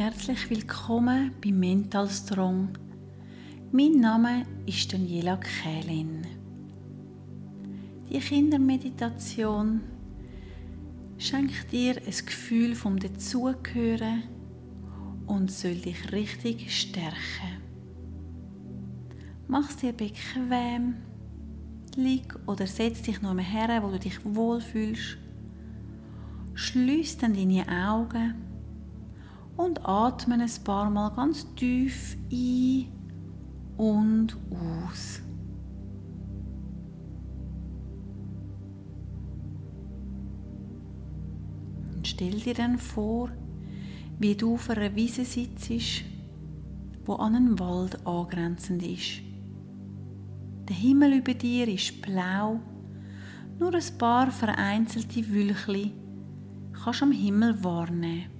Herzlich willkommen bei Mental Strong. Mein Name ist Daniela Kählin. Die Kindermeditation schenkt dir ein Gefühl vom Dazugehören und soll dich richtig stärken. Mach es dir bequem, lieg oder setz dich noch her, wo du dich wohlfühlst. Schließ dann deine Augen und atme ein paar Mal ganz tief ein und aus. Und stell dir dann vor, wie du auf einer Wiese sitzt, wo an einen Wald angrenzend ist. Der Himmel über dir ist blau, nur ein paar vereinzelte Wülchli kannst du am Himmel wahrnehmen.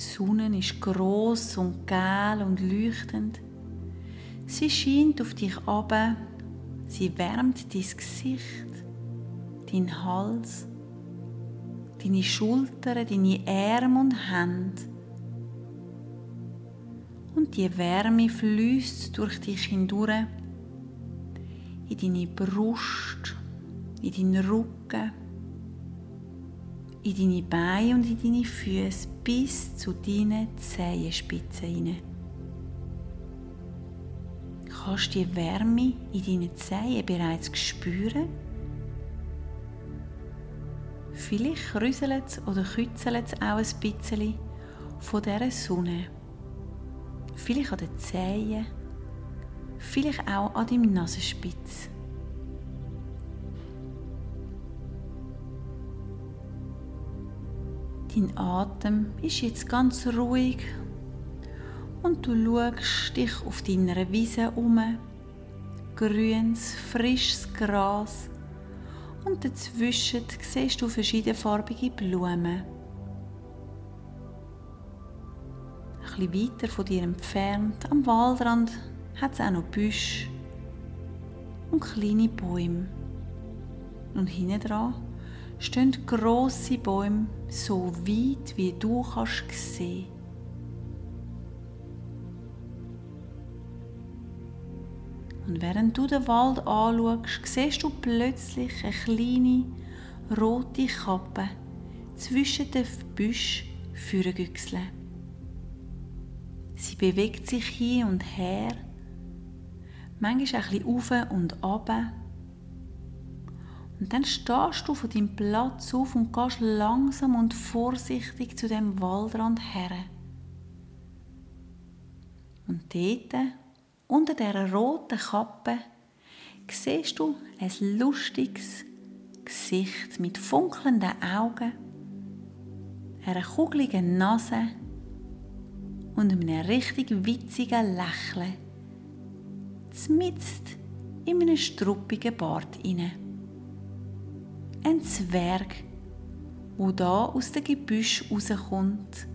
Die Sonne ist groß und gel und leuchtend. Sie scheint auf dich ab, sie wärmt dein Gesicht, dein Hals, deine Schultern, deine Arme und Hände. Und die Wärme fließt durch dich hindurch in deine Brust, in deinen Rücken, in deine Beine und in deine Füße bis zu deinen Zehenspitzen hinein. Kannst du die Wärme in deinen Zehen bereits spüren? Vielleicht rüsselt es oder kützelt es auch ein bisschen von dieser Sonne. Vielleicht an den Zehen, vielleicht auch an deinem Nasenspitz. Dein Atem ist jetzt ganz ruhig und du schaust dich auf deiner Wiese um. Grünes, frisches Gras und dazwischen siehst du verschiedenfarbige Blumen. Ein bisschen weiter von dir entfernt, am Waldrand, hat es auch noch Büsche und kleine Bäume. Und hinten dran stehen grosse Bäume, so weit wie du kannst sehen. Und während du den Wald anschaust, siehst du plötzlich eine kleine rote Kappe zwischen den Büschen vorgüchseln. Sie bewegt sich hin und her, manchmal ein bisschen auf und ab und dann stehst du von deinem Platz auf und gehst langsam und vorsichtig zu dem Waldrand her. Und dort, unter der roten Kappe, siehst du ein lustiges Gesicht mit funkelnden Augen, einer kugeligen Nase und einem richtig witzigen Lächeln. Zmitzt in einem struppigen Bart inne ein Zwerg, wo da aus dem Gebüsch rauskommt.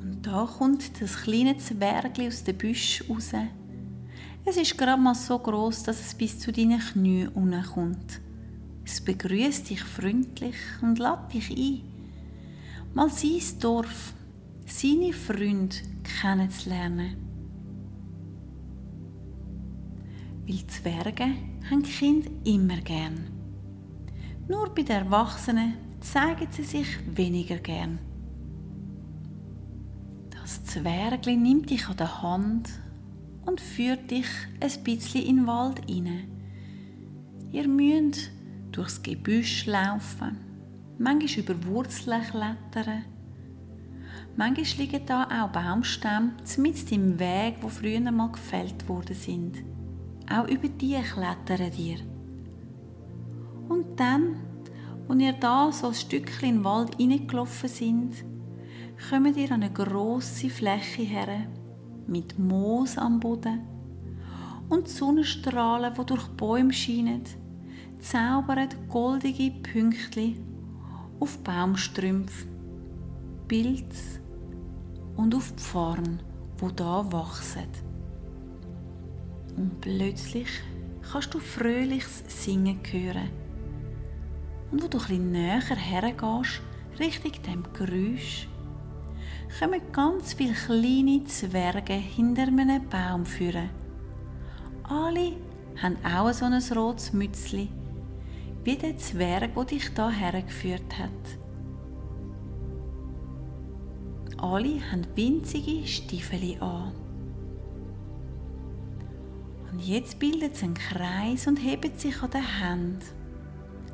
Und da kommt das kleine Zwergli aus dem Büsch raus. Es ist gerade mal so groß, dass es bis zu deinen Knien kommt. Es begrüßt dich freundlich und lädt dich ein, mal sein Dorf, seine Freunde kennenzulernen. Weil Zwerge haben Kinder immer gern. Nur bei den Erwachsenen zeigen sie sich weniger gern. Das Zwergli nimmt dich an der Hand und führt dich ein bisschen in den Wald hinein. Ihr müsst durchs Gebüsch laufen, manchmal über Wurzeln klettern. Manchmal liegen da auch Baumstämme mit im Weg, wo früher mal gefällt worden sind. Auch über die klettern dir. Und dann, als ihr da so ein Stückchen in den Wald hineingelaufen sind, kommt ihr an eine grosse Fläche her, mit Moos am Boden und die Sonnenstrahlen, die durch die Bäume scheinen, zaubern goldige Pünktchen auf Baumstrümpfe, Pilze und auf Pfarren, wo da wachsen. Und plötzlich kannst du fröhliches Singen hören und wo du etwas näher hergehst, Richtung dem Geräusch, kommen ganz viele kleine Zwerge hinter einem Baum führen. Alle haben auch so ein rotes Mützli, wie der Zwerg, der dich da hergeführt hat. Alle haben winzige Stiefel an. Und jetzt bildet sie einen Kreis und hebt sich an den Händen.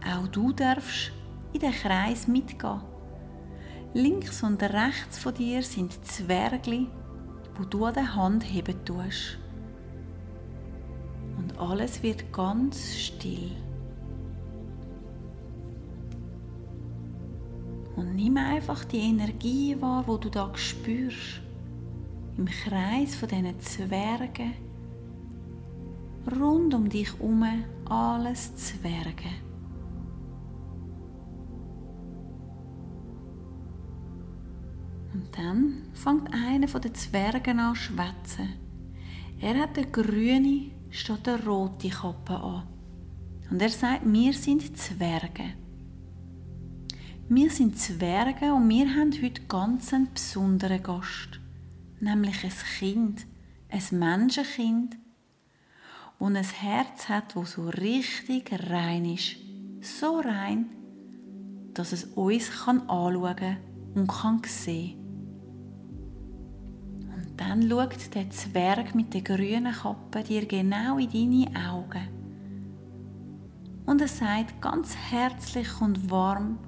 Auch du darfst in den Kreis mitgehen. Links und rechts von dir sind Zwergli, wo du an der Hand heben tust. Und alles wird ganz still. Und nimm einfach die Energie wahr, wo du da spürst. Im Kreis von diesen Zwergen. Rund um dich herum alles Zwerge. Dann fängt einer von den Zwergen an zu schwätzen. Er hat eine grüne statt eine rote Kappe an. Und er sagt, wir sind Zwerge. Wir sind Zwerge und wir haben heute ganz einen besonderen Gast. Nämlich ein Kind, ein Menschenkind, das ein Herz hat, das so richtig rein ist. So rein, dass es uns anschauen kann und kann sehen dann schaut der Zwerg mit der grünen Kappe dir genau in deine Augen. Und er sagt ganz herzlich und warm,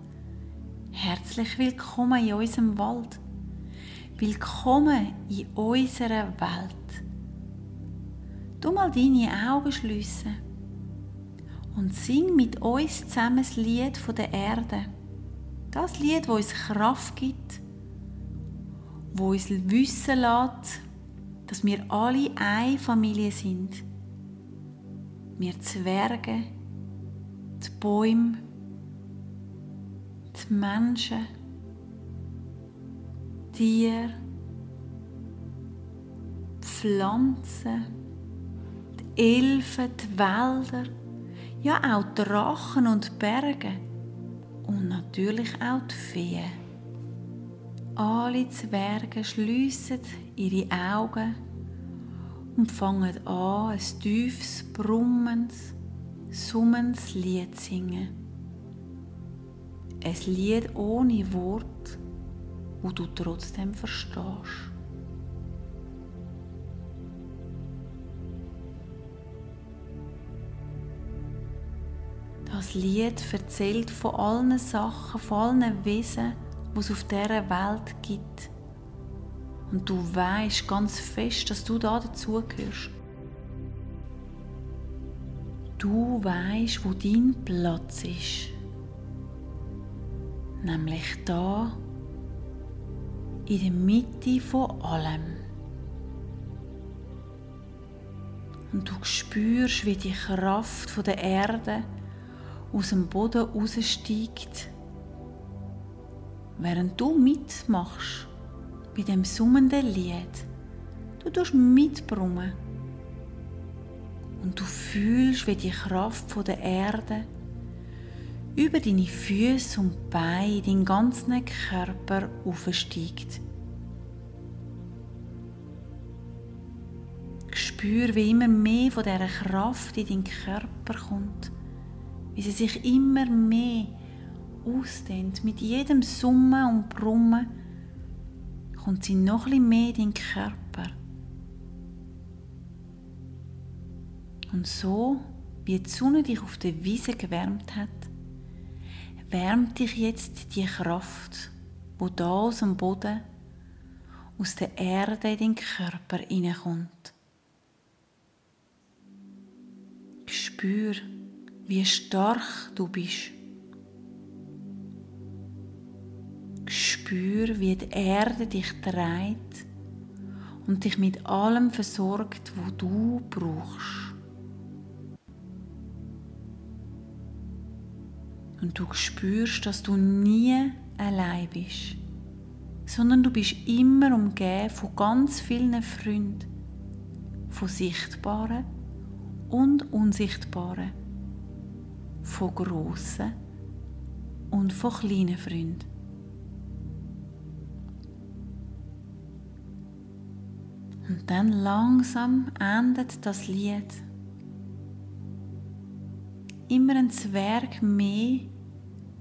herzlich willkommen in unserem Wald. Willkommen in unserer Welt. Du mal deine Augen schliessen und sing mit uns zusammen das Lied von der Erde. Das Lied, wo uns Kraft gibt wo uns wissen lässt, dass wir alle eine Familie sind. Wir Zwerge, die Bäume, die Menschen, Tiere, die Pflanzen, die Elfen, die Wälder, ja auch die Drachen und Berge und natürlich auch die Feen. Alle Zwerge schliessen ihre Augen und fangen an, ein tiefes, brummendes, summendes Lied zu singen. Ein Lied ohne Wort, wo du trotzdem verstehst. Das Lied erzählt von allen Sachen, von allen Wesen, was es auf dieser Welt gibt. Und du weißt ganz fest, dass du da dazugehörst. Du weißt, wo dein Platz ist. Nämlich da in der Mitte von allem. Und du spürst, wie die Kraft der Erde aus dem Boden raussteigt während du mitmachst bei dem summenden Lied. Du tust mitbrummen und du fühlst, wie die Kraft von der Erde über deine Füße und Beine in deinen ganzen Körper aufsteigt. Spür, wie immer mehr von dieser Kraft in deinen Körper kommt, wie sie sich immer mehr ausdehnt, mit jedem Summen und Brummen, kommt sie noch ein mehr in den Körper. Und so, wie die Sonne dich auf der Wiese gewärmt hat, wärmt dich jetzt die Kraft, wo da aus dem Boden, aus der Erde in den Körper hineinkommt. Spür, wie stark du bist. Spür, wie die Erde dich trägt und dich mit allem versorgt, wo du brauchst. Und du spürst, dass du nie allein bist, sondern du bist immer umgeben von ganz vielen Freunden, von sichtbaren und unsichtbaren, von grossen und von kleinen Freunden. Und dann langsam endet das Lied. Immer ein Zwerg mehr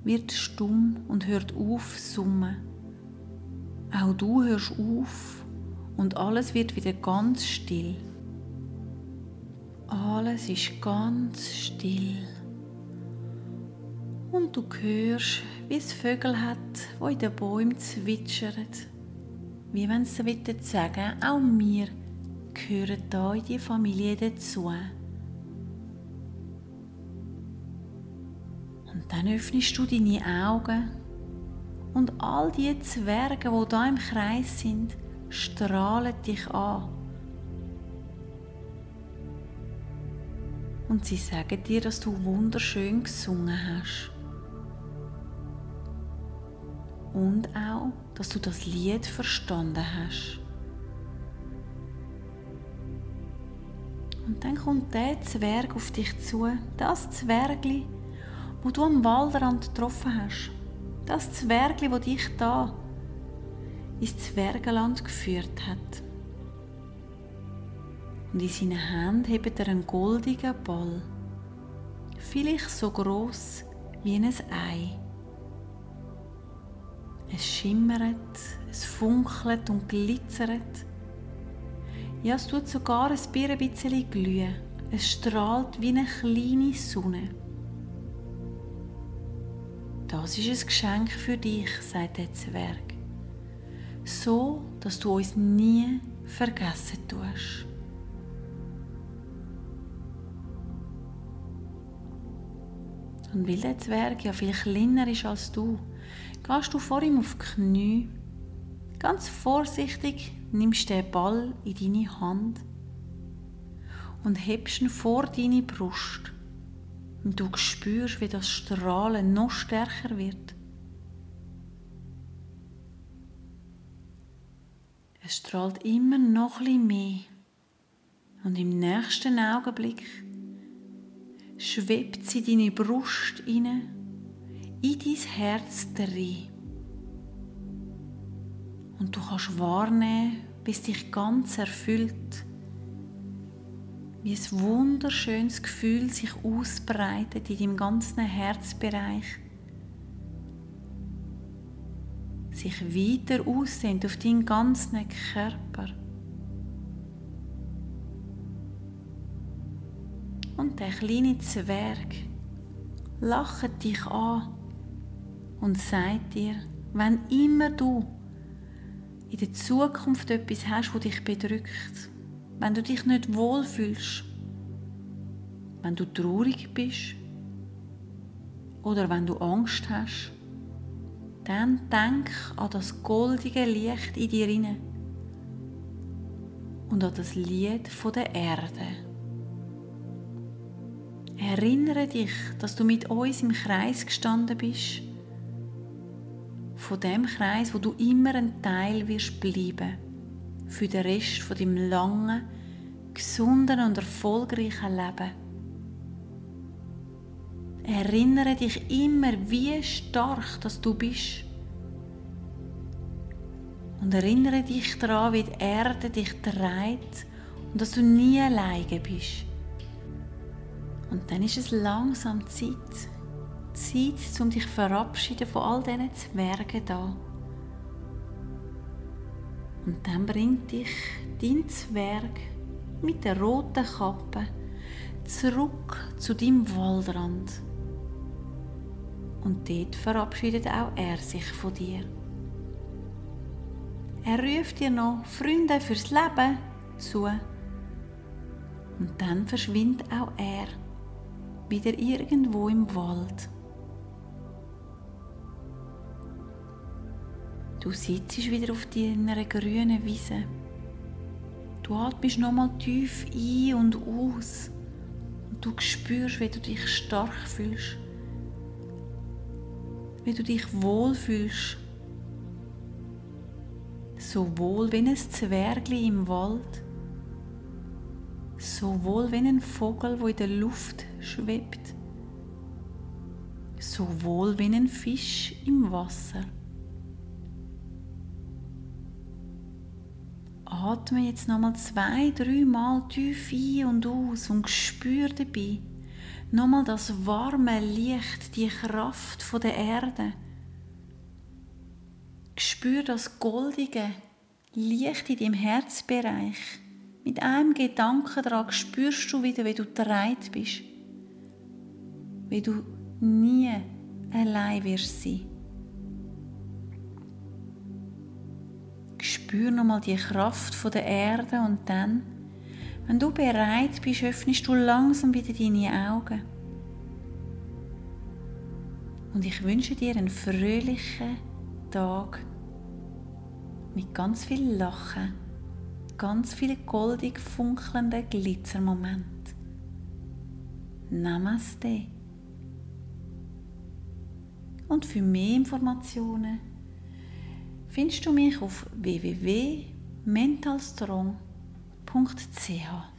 wird stumm und hört auf summen. Auch du hörst auf und alles wird wieder ganz still. Alles ist ganz still. Und du hörst, wie es Vögel hat, wo in den Bäumen zwitschern. Wie wenn sie sagen, auch wir gehören da in die Familie dazu. Und dann öffnest du deine Augen und all die Zwerge, wo da im Kreis sind, strahlen dich an. Und sie sagen dir, dass du wunderschön gesungen hast. Und auch, dass du das Lied verstanden hast. Und dann kommt der Zwerg auf dich zu, das Zwergli, wo du am Waldrand getroffen hast. Das Zwergli, wo dich da ins Zwergenland geführt hat. Und in seinen Händen hebt er einen goldigen Ball, vielleicht so groß wie ein Ei. Es schimmert, es funkelt und glitzert. Ja, es tut sogar ein bisschen glühen. Es strahlt wie eine kleine Sonne. Das ist ein Geschenk für dich, sagt der Zwerg. So, dass du uns nie vergessen tust. Und weil der Zwerg ja viel kleiner ist als du, gehst du vor ihm auf die Knie. Ganz vorsichtig nimmst du den Ball in deine Hand und hebst ihn vor deine Brust. Und du spürst, wie das Strahlen noch stärker wird. Es strahlt immer noch ein mehr. Und im nächsten Augenblick schwebt sie deine Brust inne, in dein Herz rein. Und du kannst wahrnehmen, bis dich ganz erfüllt wie ein wunderschönes Gefühl sich ausbreitet in deinem ganzen Herzbereich, sich weiter aussehnt auf deinen ganzen Körper. Und der kleine Zwerg lacht dich an und sagt dir, wenn immer du in der Zukunft etwas hast, wo dich bedrückt, wenn du dich nicht wohlfühlst, wenn du traurig bist oder wenn du Angst hast, dann denk an das goldige Licht in dir inne und an das Lied von der Erde. Erinnere dich, dass du mit uns im Kreis gestanden bist, von dem Kreis, wo du immer ein Teil wirst bleiben für den Rest von deinem langen, gesunden und erfolgreichen Leben. Erinnere dich immer, wie stark dass du bist. Und erinnere dich daran, wie die Erde dich trägt und dass du nie alleine bist. Und dann ist es langsam Zeit. Zeit, um dich zu verabschieden von all diesen Zwergen da. Und dann bringt dich dein Zwerg mit der roten Kappe zurück zu deinem Waldrand. Und dort verabschiedet auch er sich von dir. Er ruft dir noch Freunde fürs Leben zu. Und dann verschwindet auch er wieder irgendwo im Wald. Du sitzt wieder auf deiner grünen Wiese. Du atmest nochmal tief ein und aus. Und du spürst, wie du dich stark fühlst. Wie du dich wohl fühlst. So wohl wie ein Zwergli im Wald. So wohl wie ein Vogel, wo in der Luft schwebt. So wohl wie ein Fisch im Wasser. Atme jetzt nochmal zwei, dreimal tief ein und aus und spür dabei nochmal das warme Licht, die Kraft von der Erde. Spür das goldige Licht in deinem Herzbereich. Mit einem Gedanken daran spürst du wieder, wie du bereit bist. Wie du nie allein wirst sein. Spür nochmal die Kraft von der Erde und dann wenn du bereit bist, öffnest du langsam wieder deine Augen. Und ich wünsche dir einen fröhlichen Tag mit ganz viel Lachen, ganz viele goldig funkelnden Glitzermomente. Namaste. Und für mehr Informationen findest du mich auf www.mentalstrong.ch